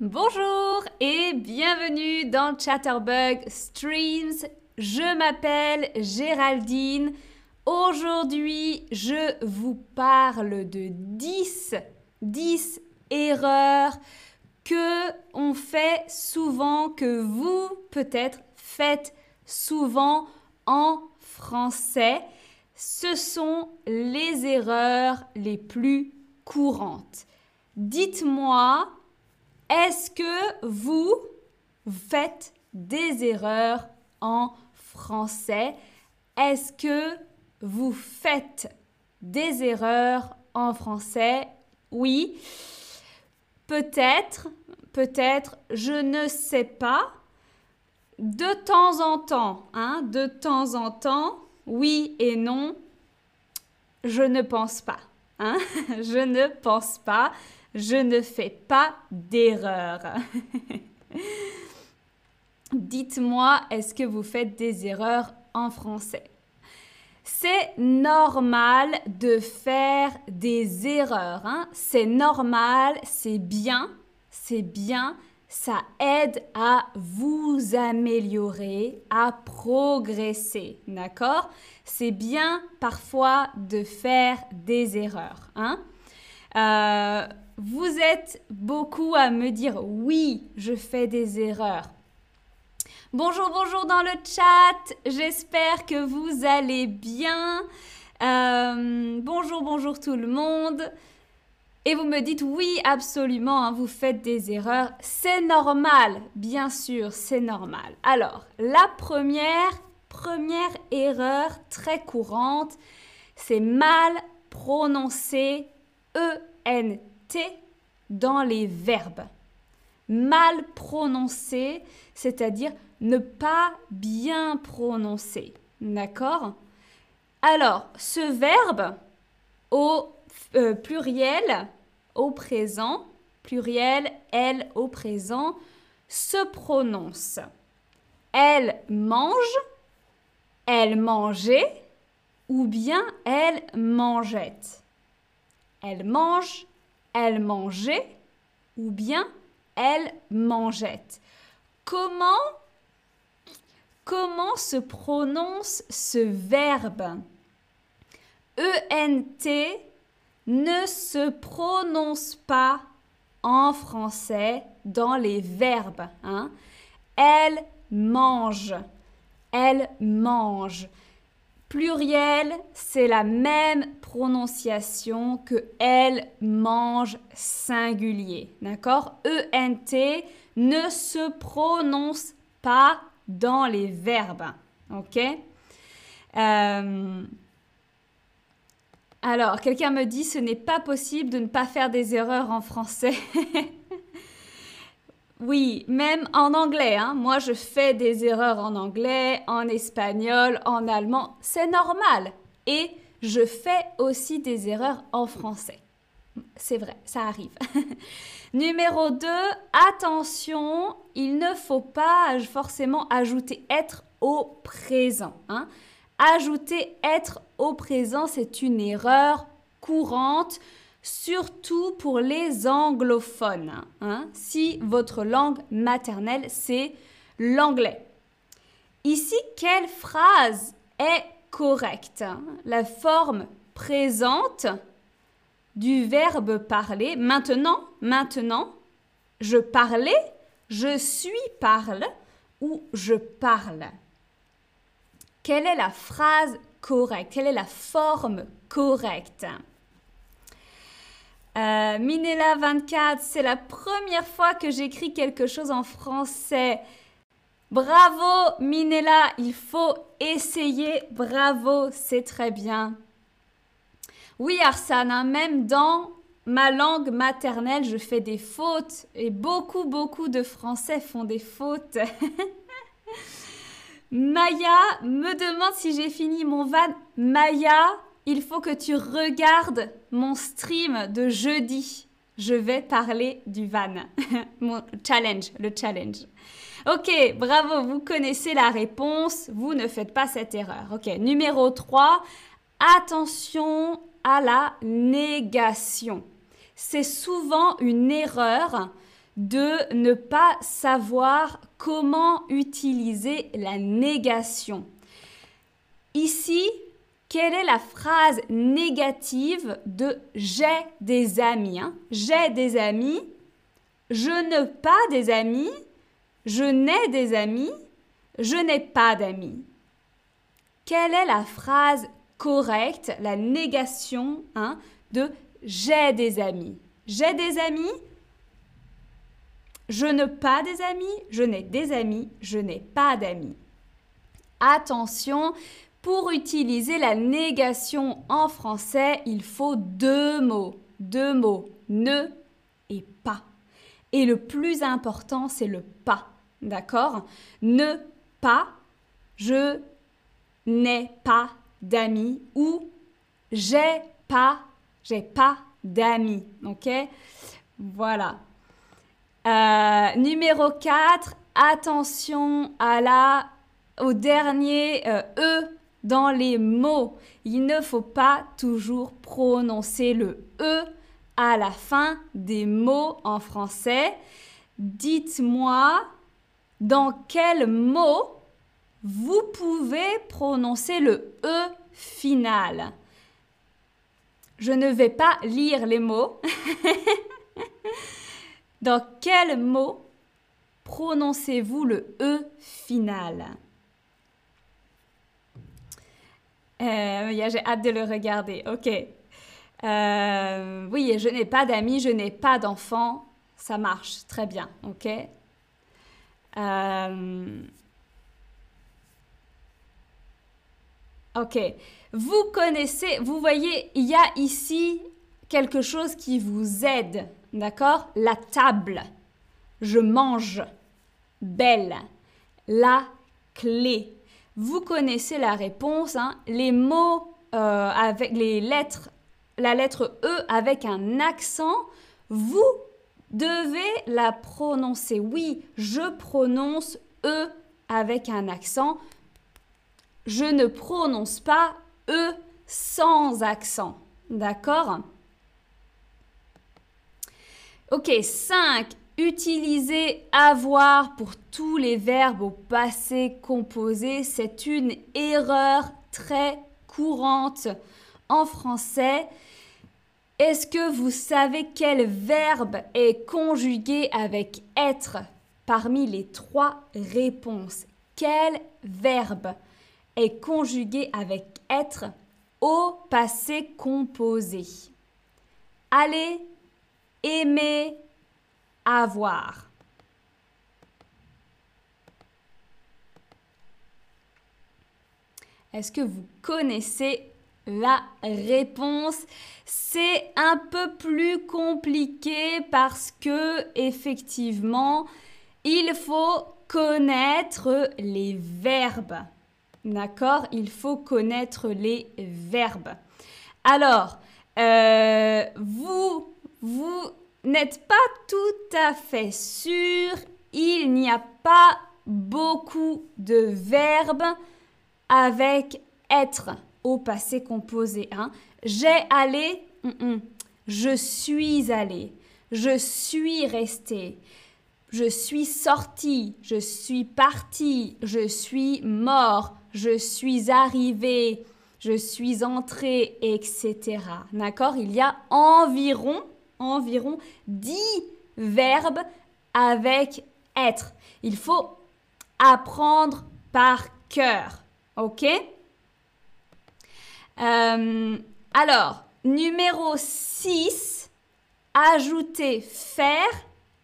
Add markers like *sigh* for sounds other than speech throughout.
Bonjour et bienvenue dans Chatterbug Streams. Je m'appelle Géraldine. Aujourd'hui, je vous parle de 10, 10 erreurs que on fait souvent, que vous peut-être faites souvent en français. Ce sont les erreurs les plus courantes. Dites-moi, est-ce que vous faites des erreurs en français? Est-ce que vous faites des erreurs en français? Oui. Peut-être, peut-être, je ne sais pas. De temps en temps, hein, de temps en temps, oui et non, je ne pense pas. Hein? *laughs* je ne pense pas. Je ne fais pas d'erreur. *laughs* Dites-moi, est-ce que vous faites des erreurs en français? C'est normal de faire des erreurs. Hein? C'est normal, c'est bien, c'est bien. Ça aide à vous améliorer, à progresser. D'accord? C'est bien parfois de faire des erreurs. Hein? Euh, vous êtes beaucoup à me dire oui, je fais des erreurs. Bonjour, bonjour dans le chat. J'espère que vous allez bien. Euh, bonjour, bonjour tout le monde. Et vous me dites oui, absolument, hein, vous faites des erreurs. C'est normal, bien sûr, c'est normal. Alors, la première, première erreur très courante, c'est mal prononcer ENT dans les verbes. Mal prononcer, c'est-à-dire ne pas bien prononcer. D'accord? Alors, ce verbe au euh, pluriel, au présent, pluriel, elle au présent, se prononce. Elle mange, elle mangeait ou bien elle mangeait. Elle mange, elle mangeait ou bien elle mangeait. Comment comment se prononce ce verbe? ENT ne se prononce pas en français dans les verbes. Hein. Elle mange. Elle mange. Pluriel, c'est la même prononciation que elle mange singulier. D'accord? ENT ne se prononce pas dans les verbes. OK? Euh, alors, quelqu'un me dit ce n'est pas possible de ne pas faire des erreurs en français. *laughs* oui, même en anglais. Hein. Moi, je fais des erreurs en anglais, en espagnol, en allemand. C'est normal. Et je fais aussi des erreurs en français. C'est vrai, ça arrive. *laughs* Numéro 2, attention, il ne faut pas forcément ajouter être au présent. Hein. Ajouter être au présent, c'est une erreur courante, surtout pour les anglophones. Hein, si votre langue maternelle, c'est l'anglais. Ici, quelle phrase est correcte La forme présente du verbe parler. Maintenant, maintenant, je parlais, je suis parle ou je parle. Quelle est la phrase correcte? Quelle est la forme correcte? Euh, Minella 24, c'est la première fois que j'écris quelque chose en français. Bravo Minella, il faut essayer. Bravo, c'est très bien. Oui Arsane, hein, même dans ma langue maternelle, je fais des fautes et beaucoup, beaucoup de Français font des fautes. *laughs* Maya me demande si j'ai fini mon van. Maya, il faut que tu regardes mon stream de jeudi. Je vais parler du van. *laughs* mon challenge, le challenge. Ok, bravo, vous connaissez la réponse. Vous ne faites pas cette erreur. Ok, numéro 3. Attention à la négation. C'est souvent une erreur de ne pas savoir comment utiliser la négation. Ici, quelle est la phrase négative de j'ai des amis hein? J'ai des amis, je n'ai pas des amis, je n'ai des amis, je n'ai pas d'amis. Quelle est la phrase correcte, la négation hein, de j'ai des amis? J'ai des amis, je n'ai pas des amis, je n'ai des amis, je n'ai pas d'amis. Attention, pour utiliser la négation en français, il faut deux mots. Deux mots, ne et pas. Et le plus important, c'est le pas. D'accord? Ne pas, je n'ai pas d'amis ou j'ai pas, j'ai pas d'amis. Ok? Voilà. Euh, numéro 4, attention à la, au dernier euh, E dans les mots. Il ne faut pas toujours prononcer le E à la fin des mots en français. Dites-moi dans quel mot vous pouvez prononcer le E final. Je ne vais pas lire les mots. *laughs* Dans quel mot prononcez-vous le E final? Euh, J'ai hâte de le regarder. Ok. Euh, oui, je n'ai pas d'amis, je n'ai pas d'enfants. Ça marche très bien. Ok. Euh, ok. Vous connaissez, vous voyez, il y a ici quelque chose qui vous aide D'accord? La table. Je mange. Belle. La clé. Vous connaissez la réponse. Hein? Les mots euh, avec les lettres, la lettre E avec un accent, vous devez la prononcer. Oui, je prononce E avec un accent. Je ne prononce pas E sans accent. D'accord? Ok, 5. Utiliser avoir pour tous les verbes au passé composé, c'est une erreur très courante en français. Est-ce que vous savez quel verbe est conjugué avec être parmi les trois réponses? Quel verbe est conjugué avec être au passé composé? Allez aimer, avoir. Est-ce que vous connaissez la réponse? C'est un peu plus compliqué parce que effectivement, il faut connaître les verbes. D'accord? Il faut connaître les verbes. Alors, euh, vous vous n'êtes pas tout à fait sûr, il n'y a pas beaucoup de verbes avec être au passé composé. Hein. J'ai allé, je suis allé, je suis resté, je suis sorti, je suis parti, je suis mort, je suis arrivé, je suis entré, etc. D'accord? Il y a environ environ 10 verbes avec être. Il faut apprendre par cœur. OK? Euh, Alors, numéro 6, ajouter faire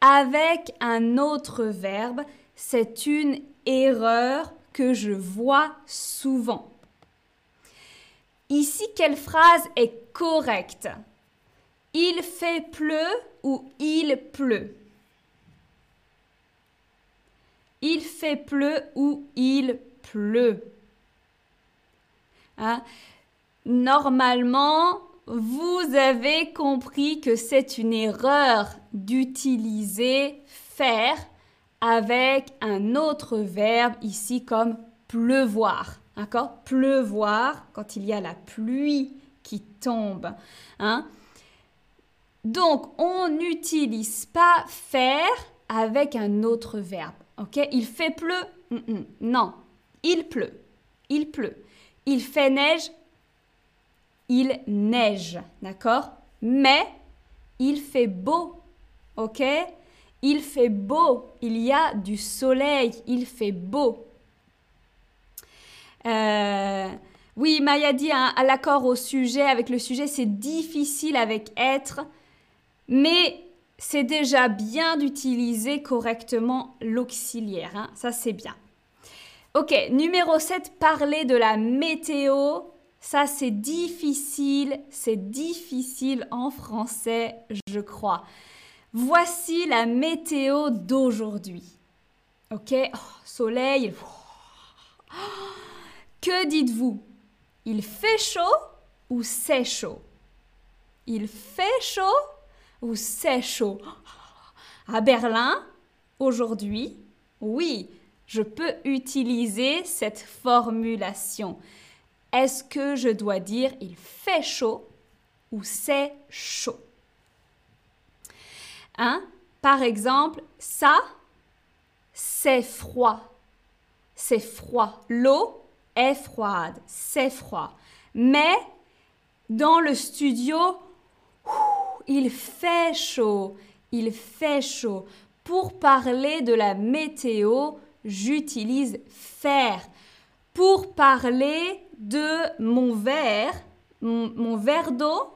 avec un autre verbe. C'est une erreur que je vois souvent. Ici, quelle phrase est correcte? Il fait pleu ou il pleut? Il fait pleu ou il pleut? Hein? Normalement, vous avez compris que c'est une erreur d'utiliser faire avec un autre verbe ici comme pleuvoir. D'accord? Pleuvoir quand il y a la pluie qui tombe. Hein? Donc, on n'utilise pas faire avec un autre verbe. Ok? Il fait pleu Non. Il pleut. Il pleut. Il fait neige. Il neige. D'accord? Mais il fait beau. Ok? Il fait beau. Il y a du soleil. Il fait beau. Euh, oui, Maya dit hein, à l'accord au sujet, avec le sujet, c'est difficile avec être, mais c'est déjà bien d'utiliser correctement l'auxiliaire. Hein. Ça, c'est bien. Ok, numéro 7, parler de la météo. Ça, c'est difficile, c'est difficile en français, je crois. Voici la météo d'aujourd'hui. Ok, oh, soleil. Que dites-vous? Il fait chaud ou c'est chaud? Il fait chaud ou c'est chaud À Berlin, aujourd'hui, oui, je peux utiliser cette formulation. Est-ce que je dois dire il fait chaud ou c'est chaud? Hein? Par exemple, ça, c'est froid. C'est froid. L'eau, est froide, c'est froid. Mais dans le studio, il fait chaud, il fait chaud. Pour parler de la météo, j'utilise faire. Pour parler de mon verre, mon, verre d'eau,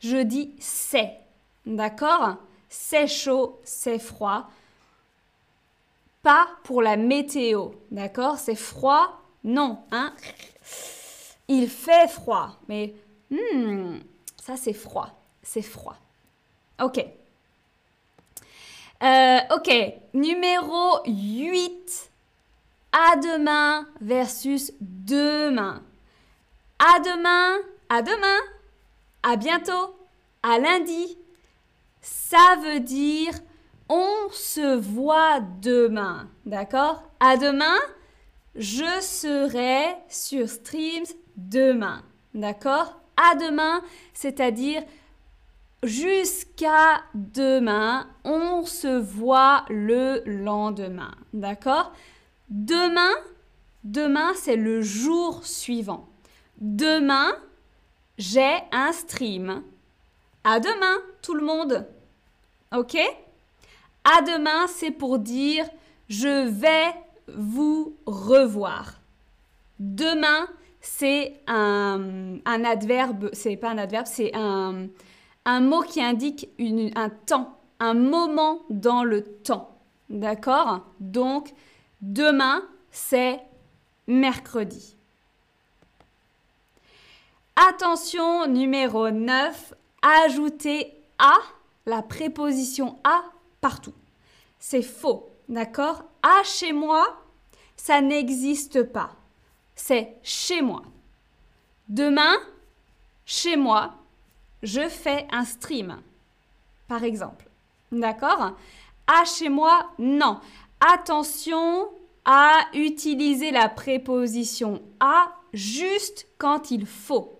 je dis c'est. D'accord? C'est chaud, c'est froid. Pas pour la météo. D'accord? C'est froid, non, hein? Il fait froid, mais hmm, ça c'est froid, c'est froid. Ok. Euh, ok, numéro 8. À demain versus demain. À demain, à demain, à bientôt, à lundi. Ça veut dire on se voit demain. D'accord? À demain, je serai sur Streams demain. D'accord? À demain, c'est-à-dire jusqu'à demain, on se voit le lendemain. D'accord? Demain, demain, c'est le jour suivant. Demain, j'ai un stream. À demain, tout le monde. OK? À demain, c'est pour dire je vais vous revoir. Demain, c'est un, adverbe, c'est pas un adverbe, c'est un, mot qui indique un temps, un moment dans le temps. D'accord? Donc, demain, c'est mercredi. Attention, numéro 9, ajouter à, la préposition à, partout. C'est faux. D'accord? À chez moi, ça n'existe pas. C'est chez moi. Demain, chez moi, je fais un stream, par exemple. D'accord? À chez moi, non. Attention à utiliser la préposition à juste quand il faut.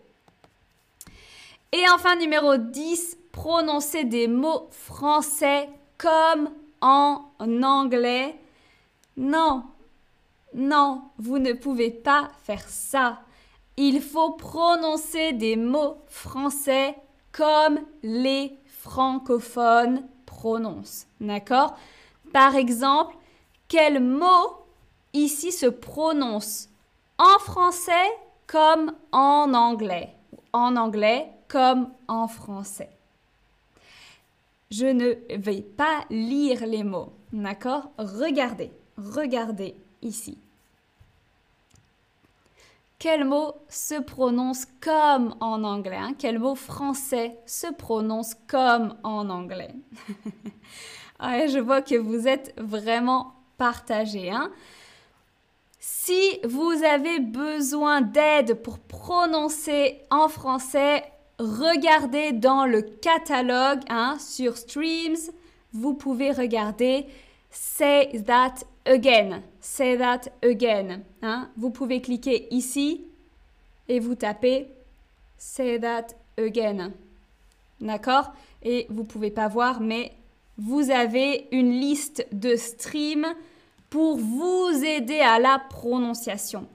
Et enfin, numéro 10, prononcer des mots français comme en anglais. Non, non, vous ne pouvez pas faire ça. Il faut prononcer des mots français comme les francophones prononcent. D'accord? Par exemple, quel mot ici se prononce en français comme en anglais En anglais comme en français? Je ne vais pas lire les mots, d'accord? Regardez, regardez ici. Quel mot se prononce comme en anglais hein? Quel mot français se prononce comme en anglais? *laughs* Je vois que vous êtes vraiment partagés. Hein? si vous avez besoin d'aide pour prononcer en français, regardez dans le catalogue hein, sur Streams. Vous pouvez regarder Say That Again. Say That Again. Hein. Vous pouvez cliquer ici et vous tapez Say That Again. D'accord? Et vous pouvez pas voir, mais vous avez une liste de streams pour vous aider à la prononciation.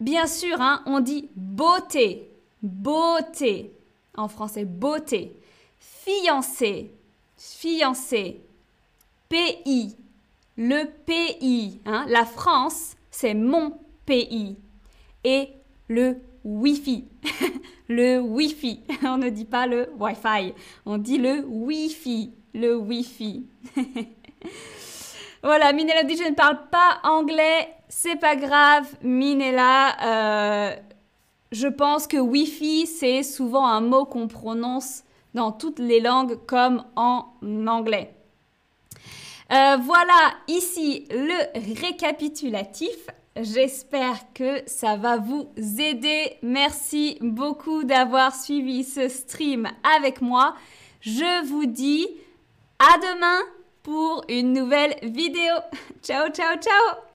Bien sûr, hein, on dit beauté, beauté. En français, beauté. Fiancé, fiancé. Pays, le pays. Hein, la France, c'est mon pays. Et le Wi-Fi. *laughs* le Wi-Fi. *laughs* On ne dit pas le Wi-Fi. On dit le Wi-Fi. Le Wi-Fi. *laughs* voilà, Minella dit je ne parle pas anglais. C'est pas grave, Minella. Euh, je pense que Wi-Fi, c'est souvent un mot qu'on prononce dans toutes les langues comme en anglais. Euh, voilà ici le récapitulatif. J'espère que ça va vous aider. Merci beaucoup d'avoir suivi ce stream avec moi. Je vous dis à demain pour une nouvelle vidéo. *laughs* Ciao, ciao, ciao